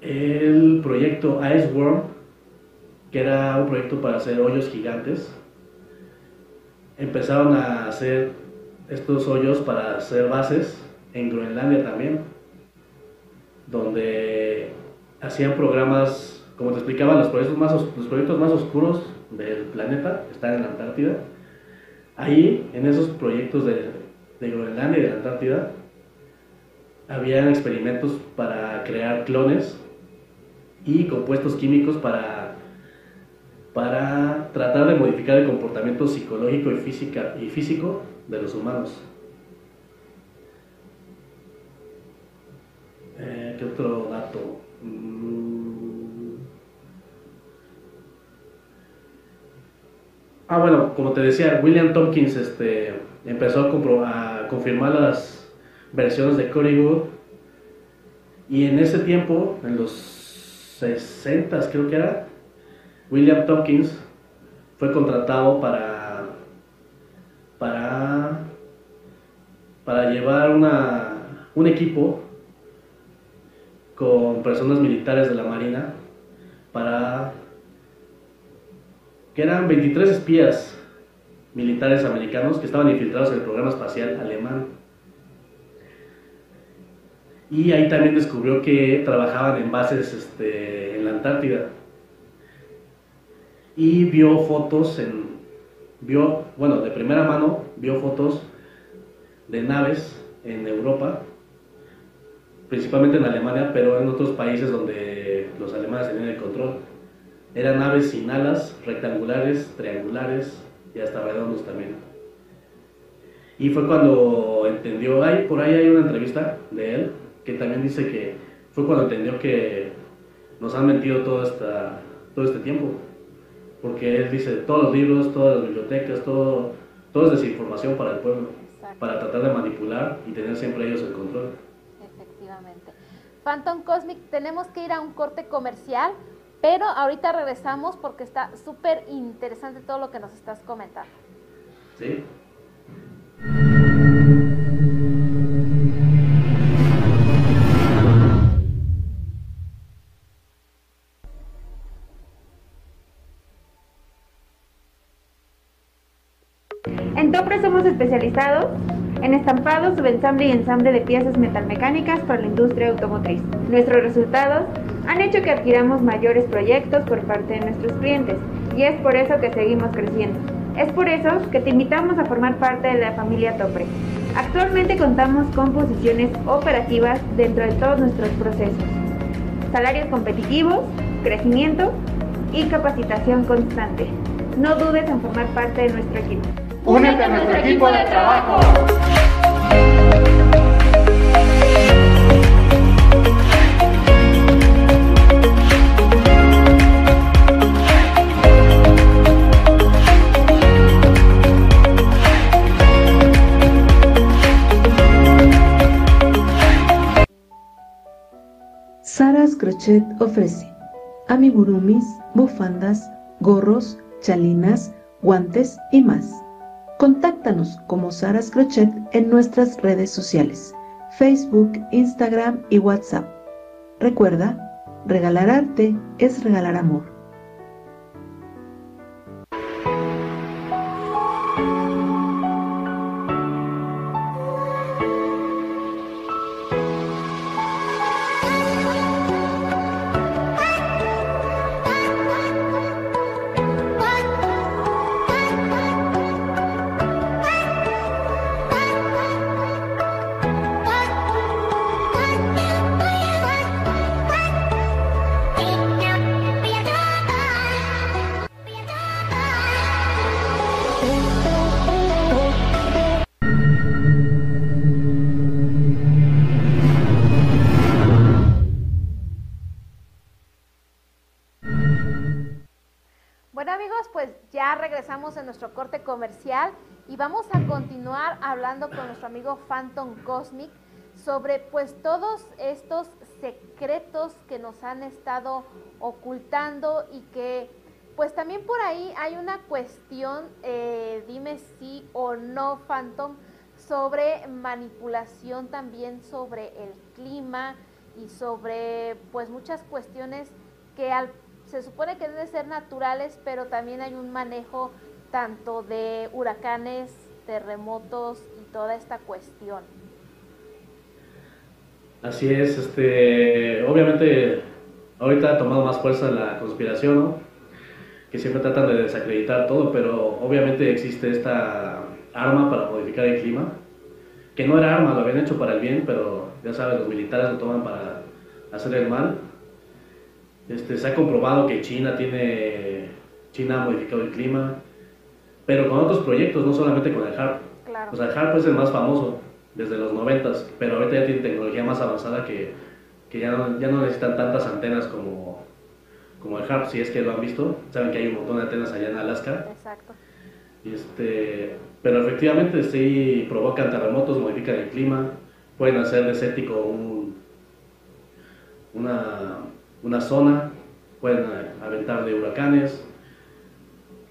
el proyecto Iceworm, que era un proyecto para hacer hoyos gigantes, empezaron a hacer estos hoyos para hacer bases en Groenlandia también, donde hacían programas, como te explicaba, los proyectos más, los proyectos más oscuros del planeta están en la Antártida. Ahí, en esos proyectos de, de Groenlandia y de la Antártida, habían experimentos para crear clones y compuestos químicos para, para tratar de modificar el comportamiento psicológico y, física, y físico de los humanos. Eh, ¿Qué otro dato? Mm. Ah, bueno, como te decía, William Tompkins este, empezó a, a confirmar las versiones de Cory. Y en ese tiempo, en los 60 creo que era, William Tompkins fue contratado para, para, para llevar una, un equipo con personas militares de la Marina para que eran 23 espías militares americanos que estaban infiltrados en el programa espacial alemán y ahí también descubrió que trabajaban en bases este, en la Antártida. Y vio fotos en, vio, bueno, de primera mano, vio fotos de naves en Europa, principalmente en Alemania, pero en otros países donde los alemanes tenían el control. Eran naves sin alas, rectangulares, triangulares y hasta redondos también. Y fue cuando entendió, hay, por ahí hay una entrevista de él, que también dice que fue cuando entendió que nos han mentido todo, esta, todo este tiempo. Porque él dice, todos los libros, todas las bibliotecas, todo, todo es desinformación para el pueblo, para tratar de manipular y tener siempre ellos el control. Efectivamente. Phantom Cosmic, tenemos que ir a un corte comercial, pero ahorita regresamos porque está súper interesante todo lo que nos estás comentando. Sí. En estampado, subensamble y ensamble de piezas metalmecánicas para la industria automotriz. Nuestros resultados han hecho que adquiramos mayores proyectos por parte de nuestros clientes y es por eso que seguimos creciendo. Es por eso que te invitamos a formar parte de la familia Topre. Actualmente contamos con posiciones operativas dentro de todos nuestros procesos. Salarios competitivos, crecimiento y capacitación constante. No dudes en formar parte de nuestro equipo. Únete a nuestro equipo de trabajo. Ofrece amigurumis, bufandas, gorros, chalinas, guantes y más. Contáctanos como Saras Crochet en nuestras redes sociales, Facebook, Instagram y WhatsApp. Recuerda, regalar arte es regalar amor. Hablando con nuestro amigo Phantom Cosmic sobre pues todos estos secretos que nos han estado ocultando y que pues también por ahí hay una cuestión, eh, dime sí o no Phantom, sobre manipulación también sobre el clima y sobre pues muchas cuestiones que al se supone que deben ser naturales, pero también hay un manejo tanto de huracanes, terremotos y toda esta cuestión. Así es, este, obviamente ahorita ha tomado más fuerza la conspiración, ¿no? que siempre tratan de desacreditar todo, pero obviamente existe esta arma para modificar el clima, que no era arma, lo habían hecho para el bien, pero ya sabes, los militares lo toman para hacer el mal. Este, se ha comprobado que China tiene, China ha modificado el clima, pero con otros proyectos, no solamente con el HARP. Claro. O sea, el HARP es el más famoso desde los 90, pero ahorita ya tiene tecnología más avanzada que, que ya, no, ya no necesitan tantas antenas como, como el HARP, si es que lo han visto. Saben que hay un montón de antenas allá en Alaska. Exacto. Este, pero efectivamente sí provocan terremotos, modifican el clima, pueden hacer desértico un, una, una zona, pueden aventar de huracanes.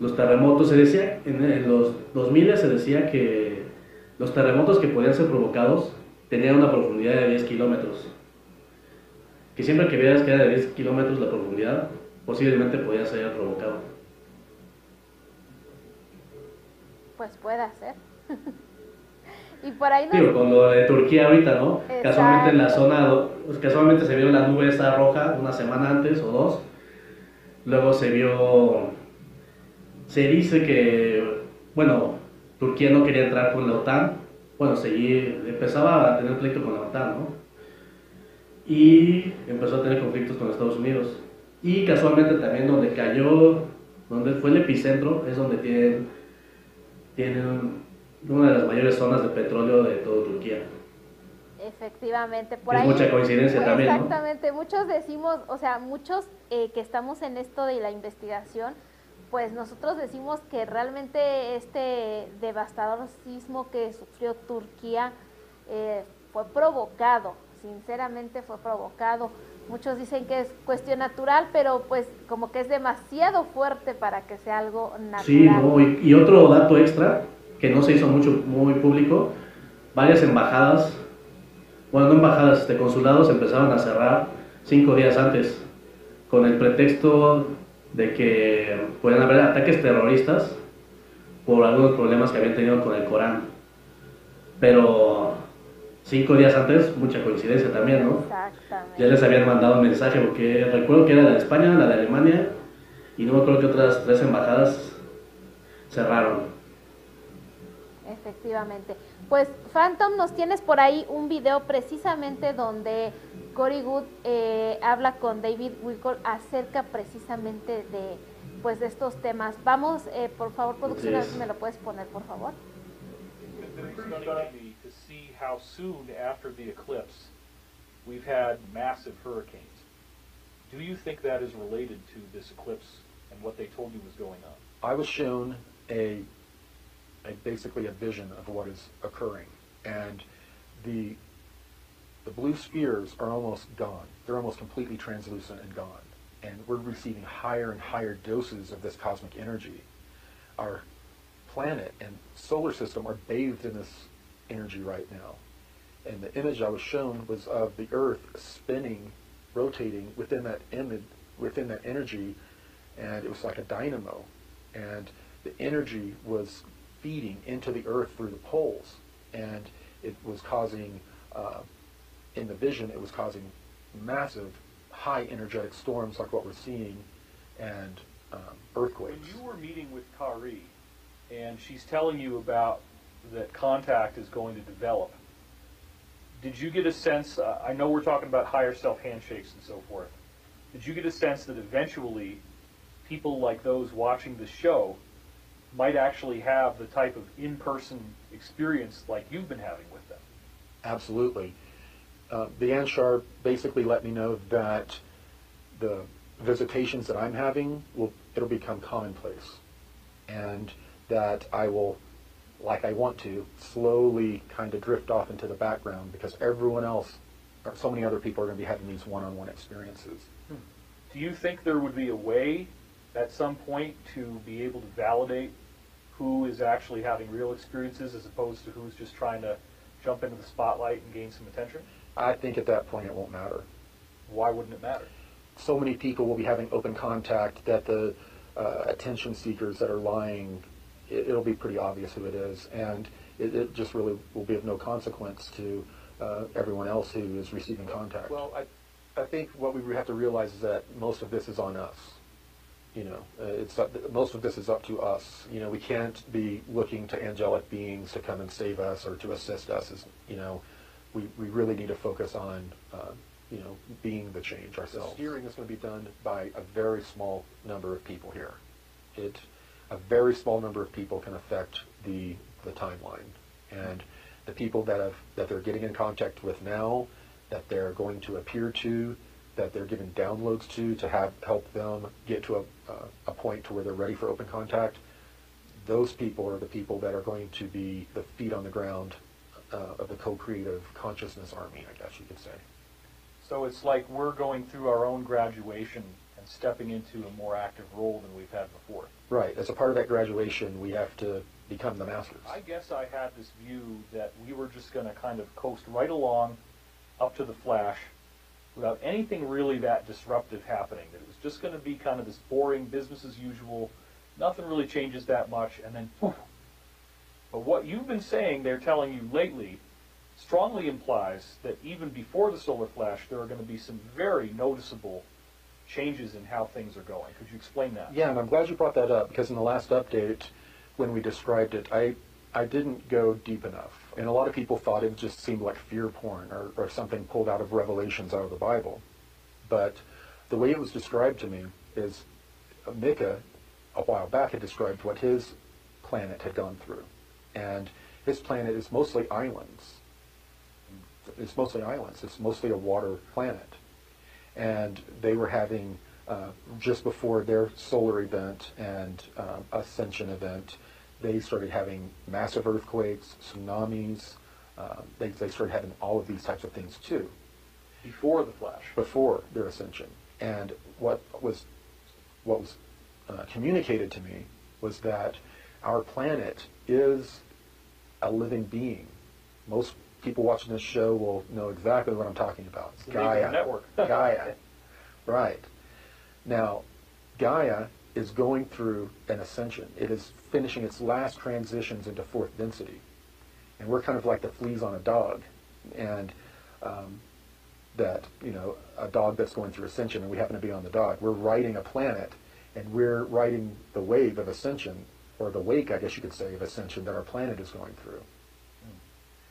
Los terremotos, se decía, en, en los 2000 se decía que los terremotos que podían ser provocados tenían una profundidad de 10 kilómetros. Que siempre que vieras que era de 10 kilómetros la profundidad, posiblemente podía ser provocado. Pues puede ser. y por ahí nos... Digo, con lo de Turquía ahorita, ¿no? Exacto. Casualmente en la zona, pues, casualmente se vio la nube esta roja una semana antes o dos. Luego se vio, se dice que, bueno, Turquía no quería entrar con la OTAN. Bueno, seguir, empezaba a tener pleito con la OTAN, ¿no? Y empezó a tener conflictos con Estados Unidos. Y casualmente también donde cayó, donde fue el epicentro, es donde tienen, tienen una de las mayores zonas de petróleo de toda Turquía. Efectivamente, por Es ahí. mucha coincidencia también, ¿no? Exactamente, muchos decimos, o sea, muchos eh, que estamos en esto de la investigación, pues nosotros decimos que realmente este devastador sismo que sufrió Turquía eh, fue provocado, sinceramente fue provocado. Muchos dicen que es cuestión natural, pero pues como que es demasiado fuerte para que sea algo natural. Sí, no, y, y otro dato extra que no se hizo mucho muy público, varias embajadas, bueno, no embajadas, este, consulados empezaron a cerrar cinco días antes con el pretexto de que pueden haber ataques terroristas por algunos problemas que habían tenido con el Corán. Pero cinco días antes, mucha coincidencia también, ¿no? Exactamente. Ya les habían mandado un mensaje, porque recuerdo que era la de España, la de Alemania, y no me acuerdo que otras tres embajadas cerraron. Efectivamente. Pues Phantom, nos tienes por ahí un video precisamente donde Cory Good eh, habla con David Wickle acerca precisamente de pues de estos temas. Vamos, eh, por favor, producción, a ver si me lo puedes poner, por favor. to see how soon after the eclipse we've had massive hurricanes. Do you think that is related to this eclipse and what they told you was going on? I was shown a, a basically a vision of what is occurring, and the the blue spheres are almost gone. They're almost completely translucent and gone, and we're receiving higher and higher doses of this cosmic energy. Our planet and solar system are bathed in this energy right now. And the image I was shown was of the Earth spinning, rotating within that image, within that energy, and it was like a dynamo. And the energy was feeding into the Earth through the poles, and it was causing, uh, in the vision, it was causing massive, high energetic storms like what we're seeing, and um, earthquakes. When you were meeting with Kari, and she's telling you about that contact is going to develop. Did you get a sense? Uh, I know we're talking about higher self handshakes and so forth. Did you get a sense that eventually people like those watching the show might actually have the type of in person experience like you've been having with them? Absolutely. Uh, the Anshar basically let me know that the visitations that I'm having will it'll become commonplace, and that I will, like I want to, slowly kind of drift off into the background because everyone else, or so many other people are going to be having these one-on-one experiences. Do you think there would be a way at some point to be able to validate who is actually having real experiences as opposed to who's just trying to jump into the spotlight and gain some attention? I think at that point it won't matter. Why wouldn't it matter? So many people will be having open contact that the uh, attention seekers that are lying it, will be pretty obvious who it is, and it, it, just really will be of no consequence to uh, everyone else who is receiving contact. Well, I, I think what we have to realize is that most of this is on us. You know, uh, it's most of this is up to us. You know, we can't be looking to angelic beings to come and save us or to assist us. As you know, we, we really need to focus on uh, you know being the change ourselves. The steering is going to be done by a very small number of people here. It a very small number of people can affect the the timeline, and the people that have that they're getting in contact with now, that they're going to appear to, that they're giving downloads to to have help them get to a uh, a point to where they're ready for open contact. Those people are the people that are going to be the feet on the ground uh, of the co-creative consciousness army, I guess you could say. So it's like we're going through our own graduation and stepping into a more active role than we've had before. Right. As a part of that graduation, we have to become the masters. I guess I had this view that we were just going to kind of coast right along up to the flash without anything really that disruptive happening. That it was just going to be kind of this boring business as usual. Nothing really changes that much, and then poof. But what you've been saying, they're telling you lately, strongly implies that even before the solar flash, there are going to be some very noticeable changes in how things are going. Could you explain that? Yeah, and I'm glad you brought that up because in the last update, when we described it, I I didn't go deep enough, and a lot of people thought it just seemed like fear porn or, or something pulled out of Revelations out of the Bible. But the way it was described to me is Micah, a while back, had described what his planet had gone through, and his planet is mostly islands. It's mostly islands. It's mostly a water planet and they were having uh, just before their solar event and uh, ascension event, they started having massive earthquakes, tsunamis. Uh, they, they started having all of these types of things too. Before the flash. Before their ascension, and what was what was uh, communicated to me was that our planet is a living being. Most people watching this show will know exactly what I'm talking about. It's Gaia. Network. Gaia. Right. Now, Gaia is going through an ascension. It is finishing its last transitions into fourth density. And we're kind of like the fleas on a dog. And um, that, you know, a dog that's going through ascension and we happen to be on the dog. We're riding a planet and we're riding the wave of ascension or the wake, I guess you could say, of ascension that our planet is going through.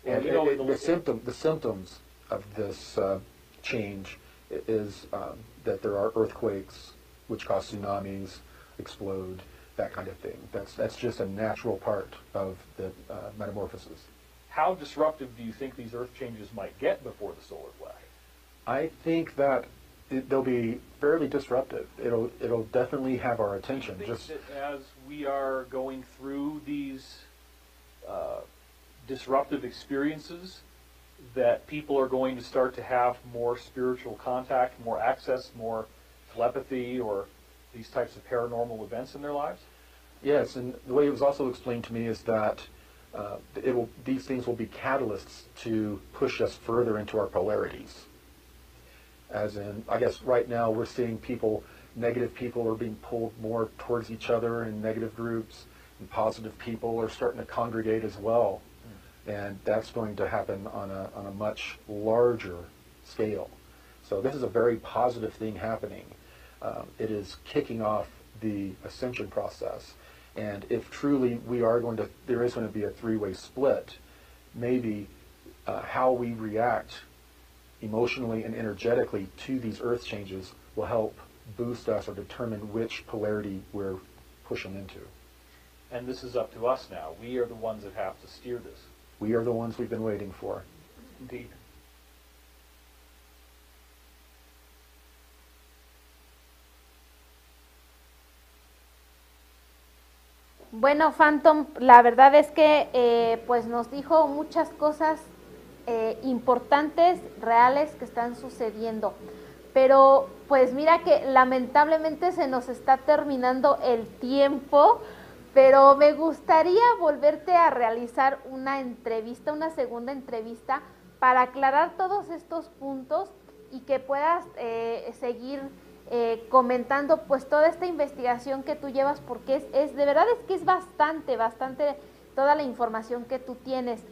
Well, And you know, it- the- the, symptom, the symptoms of this uh, change is um, that there are earthquakes, which cause tsunamis, explode, that kind of thing. That's that's just a natural part of the uh, metamorphosis. How disruptive do you think these Earth changes might get before the solar flash? I think that it, they'll be fairly disruptive. It'll it'll definitely have our attention. Just as we are going through these uh, disruptive experiences, that people are going to start to have more spiritual contact, more access, more telepathy, or these types of paranormal events in their lives? Yes, and the way it was also explained to me is that uh, it will, these things will be catalysts to push us further into our polarities. As in, I guess right now we're seeing people, negative people are being pulled more towards each other in negative groups, and positive people are starting to congregate as well. And that's going to happen on a, on a much larger scale. So this is a very positive thing happening. Um, it is kicking off the ascension process. And if truly we are going to, there is going to be a three-way split, maybe uh, how we react emotionally and energetically to these earth changes will help boost us or determine which polarity we're pushing into. And this is up to us now. We are the ones that have to steer this. We are the ones we've been waiting for. Indeed. Bueno, Phantom, la verdad es que eh, pues nos dijo muchas cosas eh, importantes, reales que están sucediendo. Pero pues mira que lamentablemente se nos está terminando el tiempo, pero me gustaría volverte a realizar una entrevista, una segunda entrevista, para aclarar todos estos puntos y que puedas eh, seguir eh, comentando pues toda esta investigación que tú llevas, porque es, es de verdad es que es bastante, bastante toda la información que tú tienes.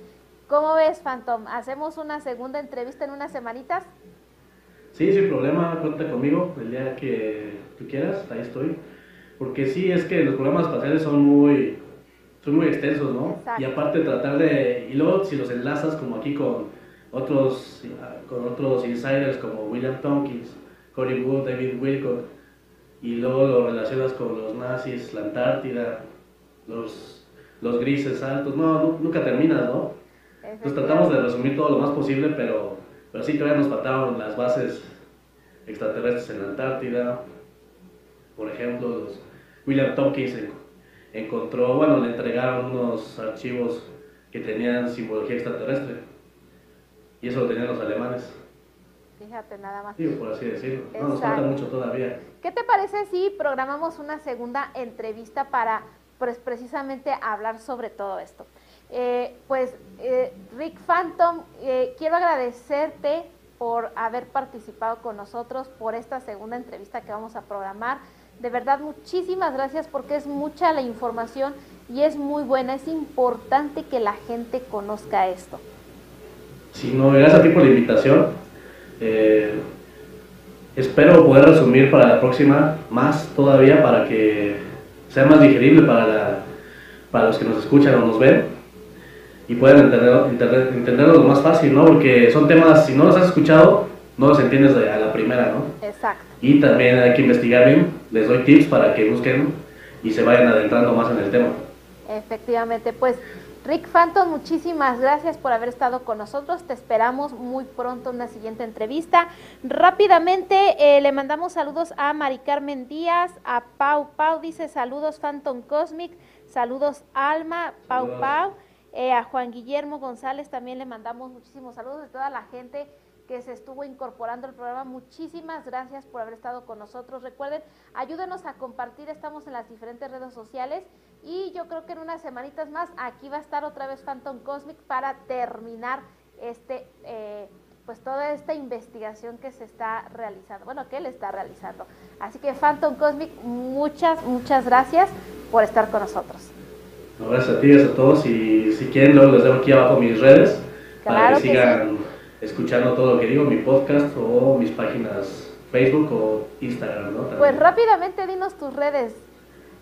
¿Cómo ves, Phantom? ¿Hacemos una segunda entrevista en unas semanitas? Sí, sin problema, cuenta conmigo el día que tú quieras, ahí estoy. Porque sí, es que los programas espaciales son muy, son muy extensos, ¿no? Exacto. Y aparte tratar de, y luego si los enlazas como aquí con otros, con otros insiders como William Tompkins, Cory David Wilcock, y luego lo relacionas con los nazis, la Antártida, los, los grises altos, no, nu- nunca terminas, ¿no? Pues tratamos de resumir todo lo más posible, pero, pero sí todavía nos faltaban las bases extraterrestres en la Antártida. Por ejemplo, William Tompkins en- encontró, bueno, le entregaron unos archivos que tenían simbología extraterrestre. Y eso lo tenían los alemanes, Fíjate nada más. digo, por así decirlo. No, nos falta mucho todavía. ¿Qué te parece si programamos una segunda entrevista para pues, precisamente hablar sobre todo esto? Eh, pues eh, Rick Phantom, eh, quiero agradecerte por haber participado con nosotros por esta segunda entrevista que vamos a programar. De verdad, muchísimas gracias porque es mucha la información y es muy buena. Es importante que la gente conozca esto. Sí, no, gracias a ti por la invitación. Eh, espero poder resumir para la próxima más todavía para que sea más digerible para, la- para los que nos escuchan o nos ven y puedan entender, entender- entenderlo lo más fácil, ¿no? Porque son temas, si no los has escuchado, no los entiendes de- a la primera, ¿no? Exacto. Y también hay que investigar bien, les doy tips para que busquen y se vayan adentrando más en el tema. Efectivamente, pues Rick Phantom, muchísimas gracias por haber estado con nosotros. Te esperamos muy pronto en una siguiente entrevista. Rápidamente eh, le mandamos saludos a Mari Carmen Díaz, a Pau Pau, dice saludos Phantom Cosmic, saludos Alma, Pau. Pau, eh, a Juan Guillermo González también le mandamos muchísimos saludos de toda la gente que se estuvo incorporando al programa. Muchísimas gracias por haber estado con nosotros. Recuerden, ayúdenos a compartir, estamos en las diferentes redes sociales y yo creo que en unas semanitas más aquí va a estar otra vez Phantom Cosmic para terminar este, eh, pues toda esta investigación que se está realizando, bueno, que él está realizando. Así que Phantom Cosmic, muchas, muchas gracias por estar con nosotros. No, gracias a ti, gracias a todos y si quieren luego les dejo aquí abajo mis redes para Claro que que sigan escuchando todo lo que digo, mi podcast o mis páginas Facebook o Instagram, ¿no? También. Pues rápidamente dinos tus redes.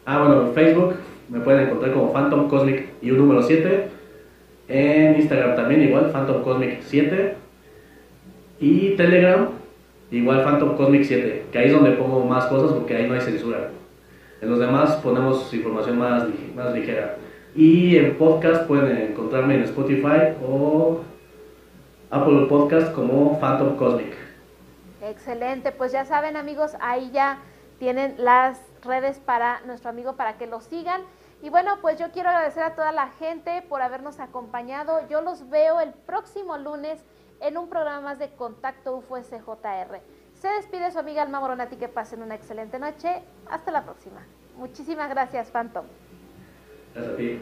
Ah, bueno, Facebook, me pueden encontrar como Phantom Cosmic y un número 7. En Instagram también igual, Phantom Cosmic 7. Y Telegram, igual Phantom Cosmic 7, que ahí es donde pongo más cosas porque ahí no hay censura. En los demás ponemos información más, más ligera. Y en podcast pueden encontrarme en Spotify o Apple Podcast como Phantom Cosmic. Excelente, pues ya saben amigos, ahí ya tienen las redes para nuestro amigo para que lo sigan. Y bueno, pues yo quiero agradecer a toda la gente por habernos acompañado. Yo los veo el próximo lunes en un programa más de Contacto UFO SJR. Se despide su amiga Alma Moronati, que pasen una excelente noche. Hasta la próxima. Muchísimas gracias, Phantom. Gracias a ti.